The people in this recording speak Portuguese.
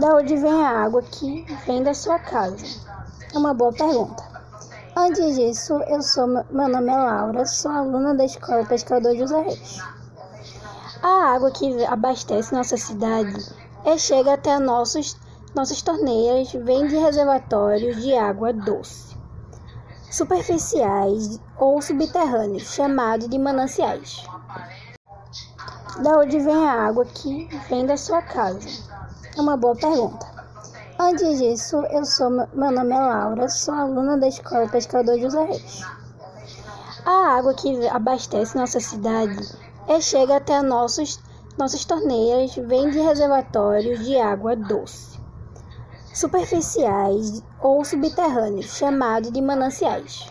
Da onde vem a água que vem da sua casa? É uma boa pergunta. Antes disso, eu sou meu nome é Laura, sou aluna da Escola Pescador José Reis. A água que abastece nossa cidade é chega até nossos nossas torneiras, vem de reservatórios de água doce, superficiais ou subterrâneos, chamados de mananciais. Da onde vem a água que vem da sua casa? É uma boa pergunta. Antes disso, eu sou meu nome é Laura, sou aluna da Escola Pescador José Reis. A água que abastece nossa cidade é chega até nossos nossas torneiras, vem de reservatórios de água doce, superficiais ou subterrâneos, chamados de mananciais.